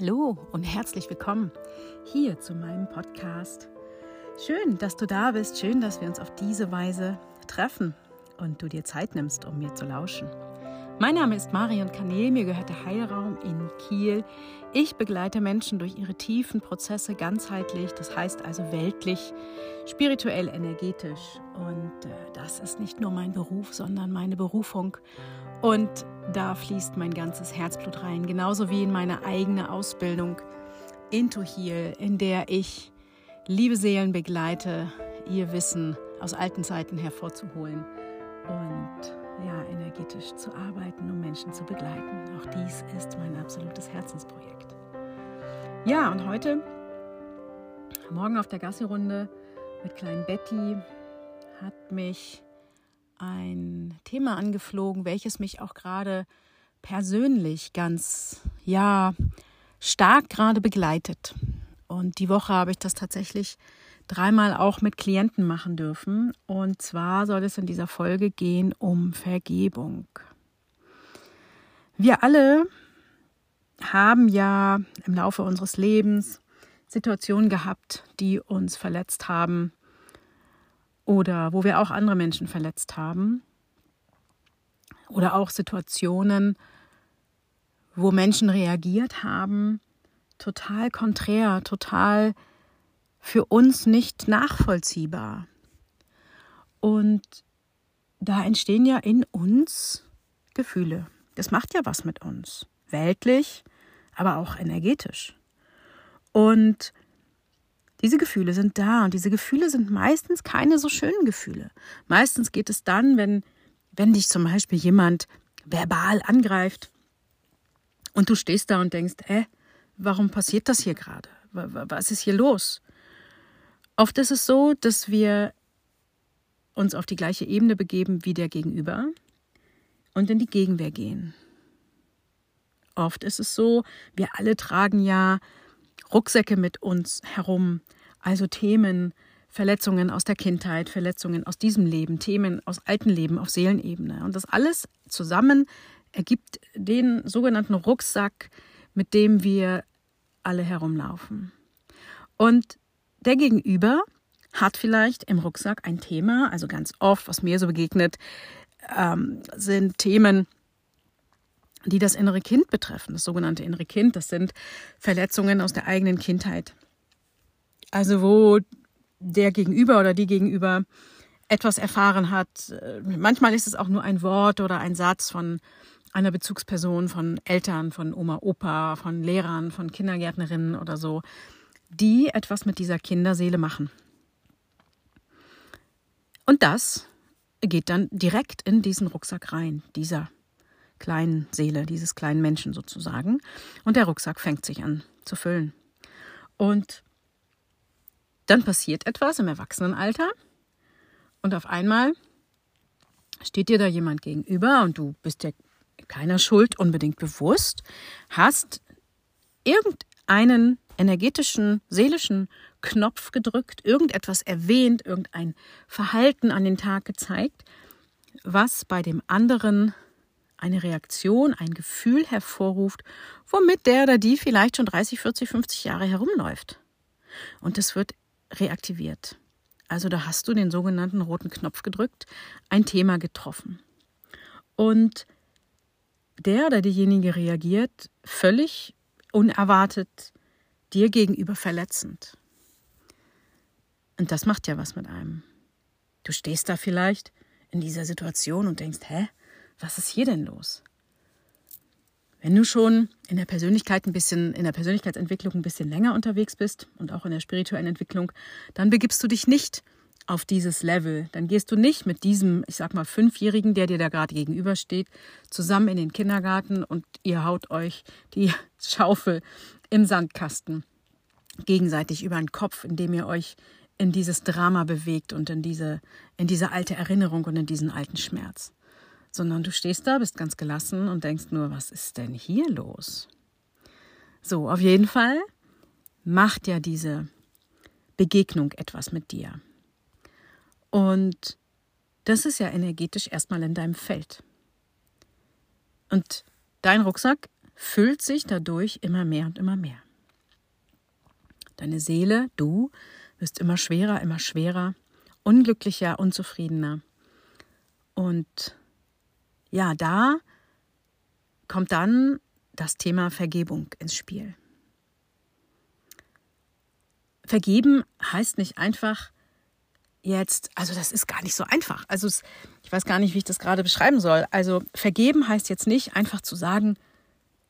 Hallo und herzlich willkommen hier zu meinem Podcast. Schön, dass du da bist, schön, dass wir uns auf diese Weise treffen und du dir Zeit nimmst, um mir zu lauschen. Mein Name ist Marion Kanel, mir gehört der Heilraum in Kiel. Ich begleite Menschen durch ihre tiefen Prozesse ganzheitlich, das heißt also weltlich, spirituell, energetisch. Und äh, das ist nicht nur mein Beruf, sondern meine Berufung. Und da fließt mein ganzes Herzblut rein, genauso wie in meine eigene Ausbildung Into Heal, in der ich liebe Seelen begleite, ihr Wissen aus alten Zeiten hervorzuholen und ja, energetisch zu arbeiten, um Menschen zu begleiten. Auch dies ist mein absolutes Herzensprojekt. Ja, und heute, morgen auf der Gassi-Runde mit kleinen Betty, hat mich ein Thema angeflogen, welches mich auch gerade persönlich ganz, ja, stark gerade begleitet. Und die Woche habe ich das tatsächlich dreimal auch mit Klienten machen dürfen. Und zwar soll es in dieser Folge gehen um Vergebung. Wir alle haben ja im Laufe unseres Lebens Situationen gehabt, die uns verletzt haben, oder wo wir auch andere Menschen verletzt haben oder auch Situationen, wo Menschen reagiert haben, total konträr, total für uns nicht nachvollziehbar. Und da entstehen ja in uns Gefühle. Das macht ja was mit uns, weltlich, aber auch energetisch. Und diese Gefühle sind da und diese Gefühle sind meistens keine so schönen Gefühle. Meistens geht es dann, wenn, wenn dich zum Beispiel jemand verbal angreift und du stehst da und denkst, äh, warum passiert das hier gerade? Was ist hier los? Oft ist es so, dass wir uns auf die gleiche Ebene begeben wie der Gegenüber und in die Gegenwehr gehen. Oft ist es so, wir alle tragen ja Rucksäcke mit uns herum. Also Themen, Verletzungen aus der Kindheit, Verletzungen aus diesem Leben, Themen aus alten Leben auf Seelenebene. Und das alles zusammen ergibt den sogenannten Rucksack, mit dem wir alle herumlaufen. Und der Gegenüber hat vielleicht im Rucksack ein Thema, also ganz oft, was mir so begegnet, ähm, sind Themen, die das innere Kind betreffen, das sogenannte innere Kind. Das sind Verletzungen aus der eigenen Kindheit. Also wo der Gegenüber oder die Gegenüber etwas erfahren hat. Manchmal ist es auch nur ein Wort oder ein Satz von einer Bezugsperson, von Eltern, von Oma, Opa, von Lehrern, von Kindergärtnerinnen oder so, die etwas mit dieser Kinderseele machen. Und das geht dann direkt in diesen Rucksack rein, dieser kleinen Seele, dieses kleinen Menschen sozusagen. Und der Rucksack fängt sich an zu füllen. Und dann passiert etwas im Erwachsenenalter und auf einmal steht dir da jemand gegenüber und du bist dir keiner Schuld unbedingt bewusst, hast irgendeinen energetischen, seelischen Knopf gedrückt, irgendetwas erwähnt, irgendein Verhalten an den Tag gezeigt, was bei dem anderen eine Reaktion, ein Gefühl hervorruft, womit der oder die vielleicht schon 30, 40, 50 Jahre herumläuft. Und es wird reaktiviert. Also da hast du den sogenannten roten Knopf gedrückt, ein Thema getroffen. Und der oder diejenige reagiert völlig unerwartet dir gegenüber verletzend. Und das macht ja was mit einem. Du stehst da vielleicht in dieser Situation und denkst, hä, was ist hier denn los? Wenn du schon in der Persönlichkeit ein bisschen, in der Persönlichkeitsentwicklung ein bisschen länger unterwegs bist und auch in der spirituellen Entwicklung, dann begibst du dich nicht auf dieses Level. Dann gehst du nicht mit diesem, ich sag mal, Fünfjährigen, der dir da gerade gegenübersteht, zusammen in den Kindergarten und ihr haut euch die Schaufel im Sandkasten gegenseitig über den Kopf, indem ihr euch in dieses Drama bewegt und in diese, in diese alte Erinnerung und in diesen alten Schmerz sondern du stehst da, bist ganz gelassen und denkst nur, was ist denn hier los? So, auf jeden Fall macht ja diese Begegnung etwas mit dir. Und das ist ja energetisch erstmal in deinem Feld. Und dein Rucksack füllt sich dadurch immer mehr und immer mehr. Deine Seele, du, wirst immer schwerer, immer schwerer, unglücklicher, unzufriedener. Und ja, da kommt dann das Thema Vergebung ins Spiel. Vergeben heißt nicht einfach jetzt, also das ist gar nicht so einfach. Also es, ich weiß gar nicht, wie ich das gerade beschreiben soll. Also vergeben heißt jetzt nicht einfach zu sagen,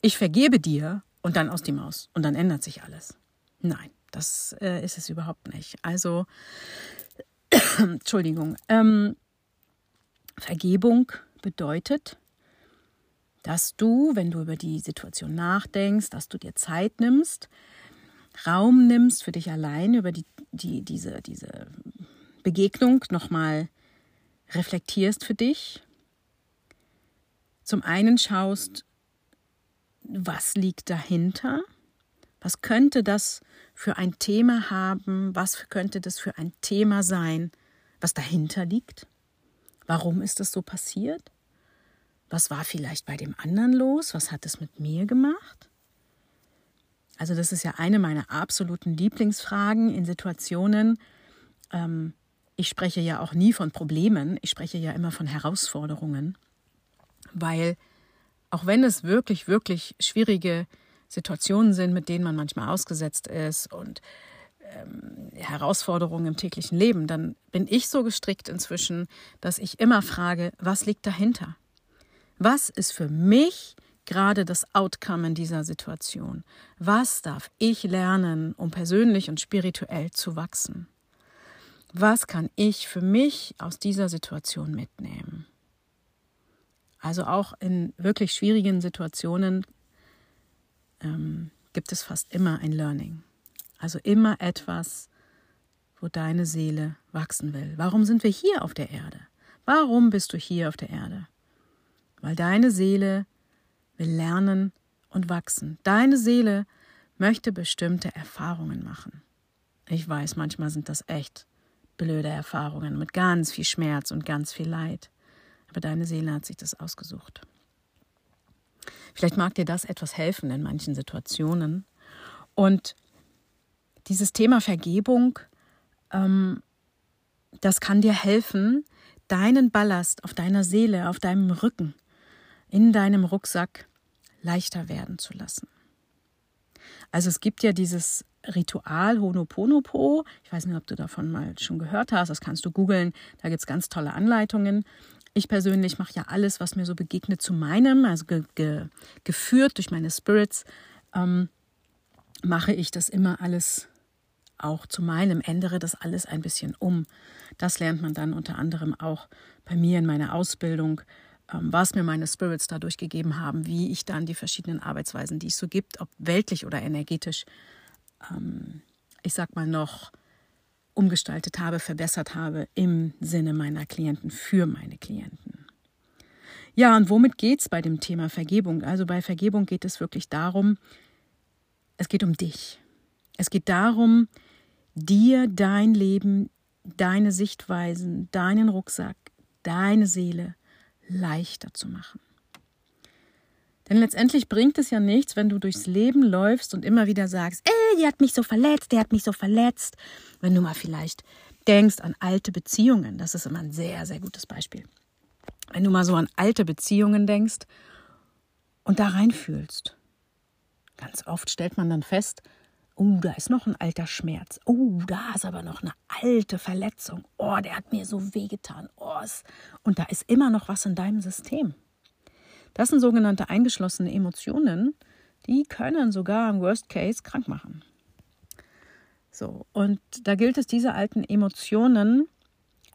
ich vergebe dir und dann aus die Maus und dann ändert sich alles. Nein, das äh, ist es überhaupt nicht. Also, Entschuldigung, ähm, Vergebung bedeutet, dass du, wenn du über die Situation nachdenkst, dass du dir Zeit nimmst, Raum nimmst für dich allein, über die, die, diese, diese Begegnung nochmal reflektierst für dich. Zum einen schaust, was liegt dahinter? Was könnte das für ein Thema haben? Was könnte das für ein Thema sein, was dahinter liegt? Warum ist das so passiert? Was war vielleicht bei dem anderen los? Was hat es mit mir gemacht? Also das ist ja eine meiner absoluten Lieblingsfragen in Situationen. Ähm, ich spreche ja auch nie von Problemen, ich spreche ja immer von Herausforderungen, weil auch wenn es wirklich, wirklich schwierige Situationen sind, mit denen man manchmal ausgesetzt ist und ähm, Herausforderungen im täglichen Leben, dann bin ich so gestrickt inzwischen, dass ich immer frage, was liegt dahinter? Was ist für mich gerade das Outcome in dieser Situation? Was darf ich lernen, um persönlich und spirituell zu wachsen? Was kann ich für mich aus dieser Situation mitnehmen? Also auch in wirklich schwierigen Situationen ähm, gibt es fast immer ein Learning. Also immer etwas, wo deine Seele wachsen will. Warum sind wir hier auf der Erde? Warum bist du hier auf der Erde? Weil deine Seele will lernen und wachsen. Deine Seele möchte bestimmte Erfahrungen machen. Ich weiß, manchmal sind das echt blöde Erfahrungen mit ganz viel Schmerz und ganz viel Leid. Aber deine Seele hat sich das ausgesucht. Vielleicht mag dir das etwas helfen in manchen Situationen. Und dieses Thema Vergebung, ähm, das kann dir helfen, deinen Ballast auf deiner Seele, auf deinem Rücken, in deinem Rucksack leichter werden zu lassen. Also es gibt ja dieses Ritual Honoponopo. Ich weiß nicht, ob du davon mal schon gehört hast. Das kannst du googeln. Da gibt es ganz tolle Anleitungen. Ich persönlich mache ja alles, was mir so begegnet, zu meinem, also ge ge geführt durch meine Spirits, ähm, mache ich das immer alles auch zu meinem, ändere das alles ein bisschen um. Das lernt man dann unter anderem auch bei mir in meiner Ausbildung ähm, was mir meine Spirits dadurch gegeben haben, wie ich dann die verschiedenen Arbeitsweisen, die es so gibt, ob weltlich oder energetisch, ähm, ich sag mal noch umgestaltet habe, verbessert habe im Sinne meiner Klienten für meine Klienten. Ja, und womit geht es bei dem Thema Vergebung? Also bei Vergebung geht es wirklich darum, es geht um dich. Es geht darum, dir dein Leben, deine Sichtweisen, deinen Rucksack, deine Seele leichter zu machen. Denn letztendlich bringt es ja nichts, wenn du durchs Leben läufst und immer wieder sagst, ey, die hat mich so verletzt, der hat mich so verletzt. Wenn du mal vielleicht denkst an alte Beziehungen, das ist immer ein sehr, sehr gutes Beispiel. Wenn du mal so an alte Beziehungen denkst und da reinfühlst, ganz oft stellt man dann fest, oh, da ist noch ein alter Schmerz. Oh, da ist aber noch eine alte Verletzung. Oh, der hat mir so wehgetan. Oh, und da ist immer noch was in deinem System. Das sind sogenannte eingeschlossene Emotionen, die können sogar im Worst Case krank machen. So, und da gilt es, diese alten Emotionen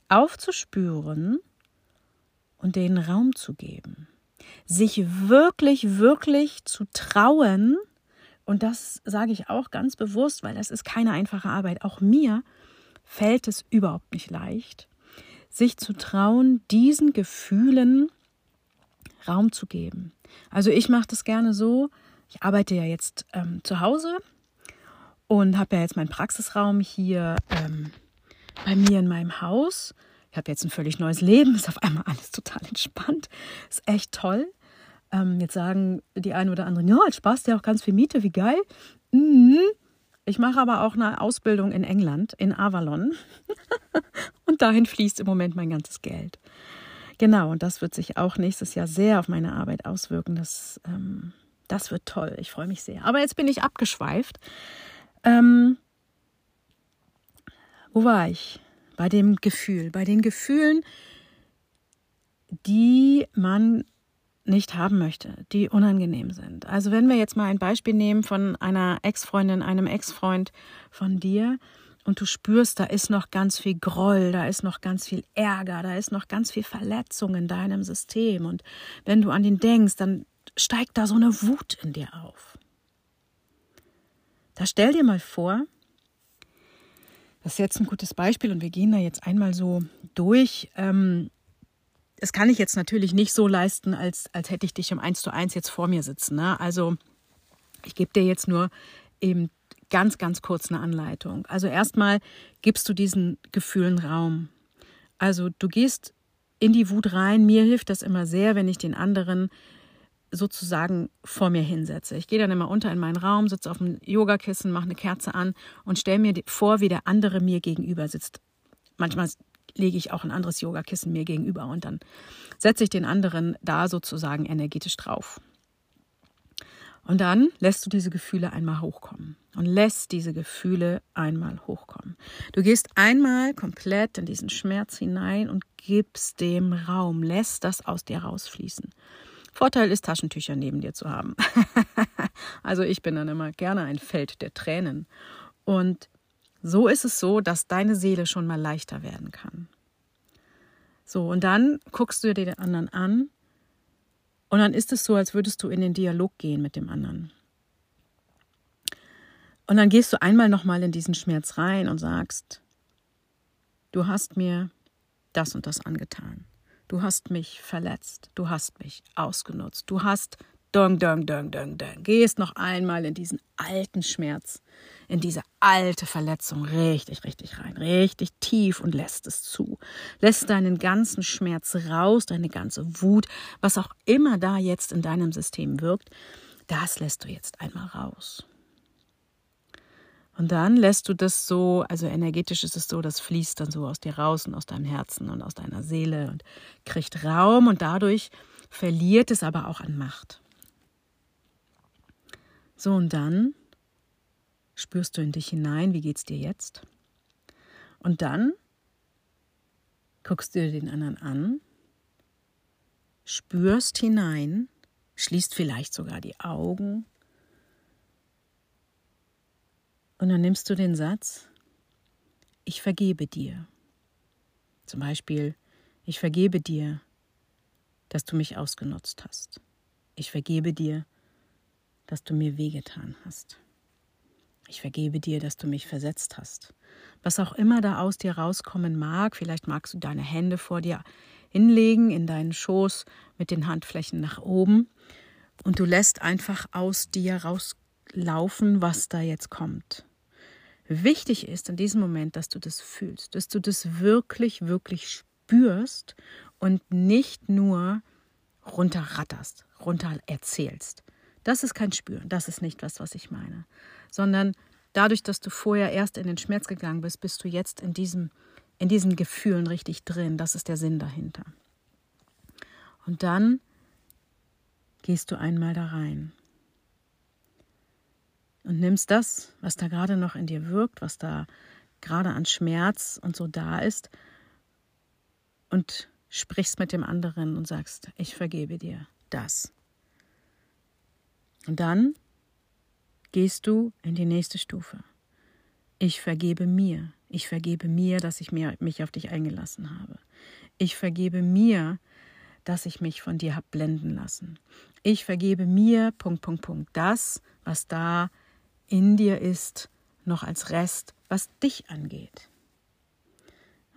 aufzuspüren und denen Raum zu geben. Sich wirklich, wirklich zu trauen, und das sage ich auch ganz bewusst, weil das ist keine einfache Arbeit. Auch mir fällt es überhaupt nicht leicht, sich zu trauen, diesen Gefühlen Raum zu geben. Also ich mache das gerne so. Ich arbeite ja jetzt ähm, zu Hause und habe ja jetzt meinen Praxisraum hier ähm, bei mir in meinem Haus. Ich habe jetzt ein völlig neues Leben, ist auf einmal alles total entspannt, ist echt toll. Ähm, jetzt sagen die einen oder anderen, ja, jetzt sparst du ja auch ganz viel Miete, wie geil. Mhm. Ich mache aber auch eine Ausbildung in England, in Avalon. und dahin fließt im Moment mein ganzes Geld. Genau, und das wird sich auch nächstes Jahr sehr auf meine Arbeit auswirken. Das, ähm, das wird toll. Ich freue mich sehr. Aber jetzt bin ich abgeschweift. Ähm, wo war ich? Bei dem Gefühl, bei den Gefühlen, die man nicht haben möchte, die unangenehm sind. Also wenn wir jetzt mal ein Beispiel nehmen von einer Ex-Freundin, einem Ex-Freund von dir und du spürst, da ist noch ganz viel Groll, da ist noch ganz viel Ärger, da ist noch ganz viel Verletzung in deinem System und wenn du an ihn denkst, dann steigt da so eine Wut in dir auf. Da stell dir mal vor, das ist jetzt ein gutes Beispiel und wir gehen da jetzt einmal so durch. Ähm, das kann ich jetzt natürlich nicht so leisten, als, als hätte ich dich im 1 zu 1 jetzt vor mir sitzen. Ne? Also ich gebe dir jetzt nur eben ganz, ganz kurz eine Anleitung. Also erstmal gibst du diesen Gefühlen Raum. Also du gehst in die Wut rein. Mir hilft das immer sehr, wenn ich den anderen sozusagen vor mir hinsetze. Ich gehe dann immer unter in meinen Raum, sitze auf dem Yogakissen, mache eine Kerze an und stelle mir vor, wie der andere mir gegenüber sitzt. Manchmal lege ich auch ein anderes Yogakissen mir gegenüber und dann setze ich den anderen da sozusagen energetisch drauf. Und dann lässt du diese Gefühle einmal hochkommen und lässt diese Gefühle einmal hochkommen. Du gehst einmal komplett in diesen Schmerz hinein und gibst dem Raum, lässt das aus dir rausfließen. Vorteil ist, Taschentücher neben dir zu haben. also ich bin dann immer gerne ein Feld der Tränen. Und so ist es so, dass deine Seele schon mal leichter werden kann. So, und dann guckst du dir den anderen an und dann ist es so, als würdest du in den Dialog gehen mit dem anderen. Und dann gehst du einmal nochmal in diesen Schmerz rein und sagst, du hast mir das und das angetan. Du hast mich verletzt. Du hast mich ausgenutzt. Du hast Dong, dong, dong, dong, dong. Gehst noch einmal in diesen alten Schmerz, in diese alte Verletzung richtig, richtig rein, richtig tief und lässt es zu. Lässt deinen ganzen Schmerz raus, deine ganze Wut, was auch immer da jetzt in deinem System wirkt, das lässt du jetzt einmal raus. Und dann lässt du das so, also energetisch ist es so, das fließt dann so aus dir raus und aus deinem Herzen und aus deiner Seele und kriegt Raum und dadurch verliert es aber auch an Macht. So, und dann spürst du in dich hinein, wie geht's dir jetzt? Und dann guckst du dir den anderen an, spürst hinein, schließt vielleicht sogar die Augen und dann nimmst du den Satz, ich vergebe dir. Zum Beispiel, ich vergebe dir, dass du mich ausgenutzt hast. Ich vergebe dir, dass du mir wehgetan hast. Ich vergebe dir, dass du mich versetzt hast. Was auch immer da aus dir rauskommen mag, vielleicht magst du deine Hände vor dir hinlegen, in deinen Schoß mit den Handflächen nach oben und du lässt einfach aus dir rauslaufen, was da jetzt kommt. Wichtig ist in diesem Moment, dass du das fühlst, dass du das wirklich, wirklich spürst und nicht nur runterratterst, runter erzählst. Das ist kein Spüren, das ist nicht was, was ich meine, sondern dadurch, dass du vorher erst in den Schmerz gegangen bist, bist du jetzt in diesem in diesen Gefühlen richtig drin. Das ist der Sinn dahinter. Und dann gehst du einmal da rein und nimmst das, was da gerade noch in dir wirkt, was da gerade an Schmerz und so da ist und sprichst mit dem anderen und sagst, ich vergebe dir das. Und dann gehst du in die nächste Stufe. Ich vergebe mir. Ich vergebe mir, dass ich mich auf dich eingelassen habe. Ich vergebe mir, dass ich mich von dir habe blenden lassen. Ich vergebe mir, Punkt, Punkt, Punkt, das, was da in dir ist, noch als Rest, was dich angeht.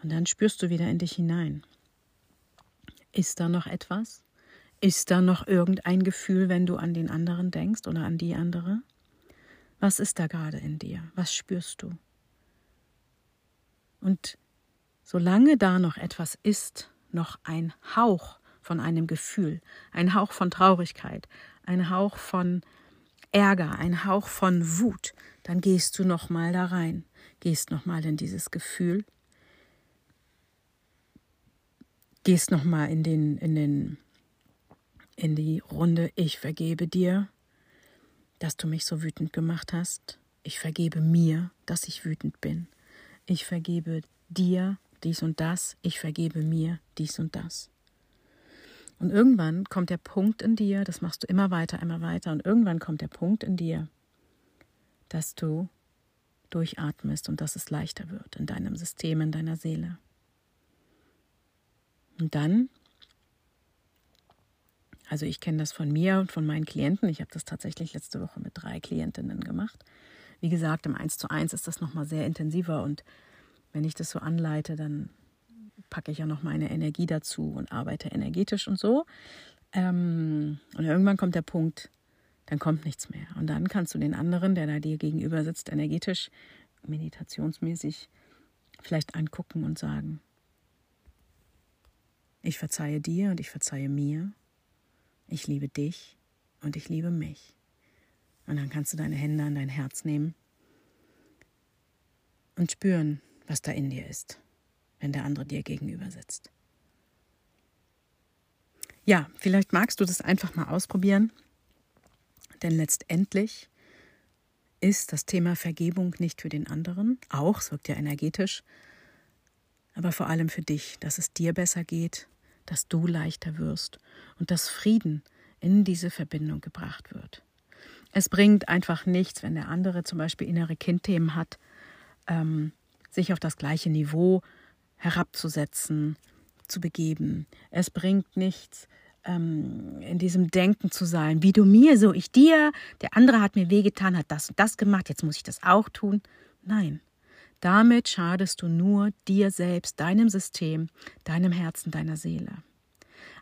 Und dann spürst du wieder in dich hinein. Ist da noch etwas? Ist da noch irgendein Gefühl, wenn du an den anderen denkst oder an die andere? Was ist da gerade in dir? Was spürst du? Und solange da noch etwas ist, noch ein Hauch von einem Gefühl, ein Hauch von Traurigkeit, ein Hauch von Ärger, ein Hauch von Wut, dann gehst du noch mal da rein, gehst noch mal in dieses Gefühl, gehst noch mal in den in den in die Runde ich vergebe dir, dass du mich so wütend gemacht hast. Ich vergebe mir, dass ich wütend bin. Ich vergebe dir dies und das. Ich vergebe mir dies und das. Und irgendwann kommt der Punkt in dir, das machst du immer weiter, immer weiter, und irgendwann kommt der Punkt in dir, dass du durchatmest und dass es leichter wird in deinem System, in deiner Seele. Und dann, also ich kenne das von mir und von meinen Klienten, ich habe das tatsächlich letzte Woche mit drei Klientinnen gemacht. Wie gesagt, im 1 zu 1 ist das nochmal sehr intensiver und wenn ich das so anleite, dann packe ich ja noch meine Energie dazu und arbeite energetisch und so. Ähm, und irgendwann kommt der Punkt, dann kommt nichts mehr. Und dann kannst du den anderen, der da dir gegenüber sitzt, energetisch, meditationsmäßig vielleicht angucken und sagen, ich verzeihe dir und ich verzeihe mir, ich liebe dich und ich liebe mich. Und dann kannst du deine Hände an dein Herz nehmen und spüren, was da in dir ist wenn der andere dir gegenüber sitzt. Ja, vielleicht magst du das einfach mal ausprobieren, denn letztendlich ist das Thema Vergebung nicht für den anderen, auch, es wirkt ja energetisch, aber vor allem für dich, dass es dir besser geht, dass du leichter wirst und dass Frieden in diese Verbindung gebracht wird. Es bringt einfach nichts, wenn der andere zum Beispiel innere Kindthemen hat, ähm, sich auf das gleiche Niveau herabzusetzen, zu begeben. Es bringt nichts, ähm, in diesem Denken zu sein, wie du mir, so ich dir, der andere hat mir wehgetan, hat das und das gemacht, jetzt muss ich das auch tun. Nein, damit schadest du nur dir selbst, deinem System, deinem Herzen, deiner Seele.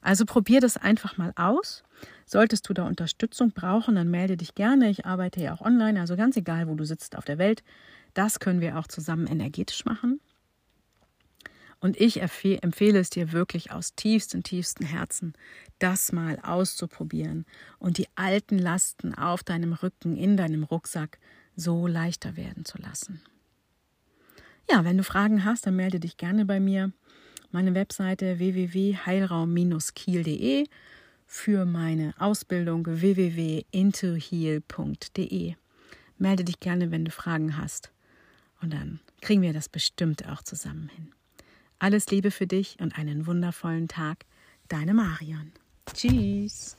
Also probier das einfach mal aus. Solltest du da Unterstützung brauchen, dann melde dich gerne. Ich arbeite ja auch online, also ganz egal, wo du sitzt auf der Welt. Das können wir auch zusammen energetisch machen. Und ich empfehle es dir wirklich aus tiefstem, tiefstem Herzen, das mal auszuprobieren und die alten Lasten auf deinem Rücken, in deinem Rucksack so leichter werden zu lassen. Ja, wenn du Fragen hast, dann melde dich gerne bei mir. Meine Webseite www.heilraum-kiel.de für meine Ausbildung www.intoheal.de. Melde dich gerne, wenn du Fragen hast. Und dann kriegen wir das bestimmt auch zusammen hin. Alles Liebe für dich und einen wundervollen Tag. Deine Marion. Tschüss.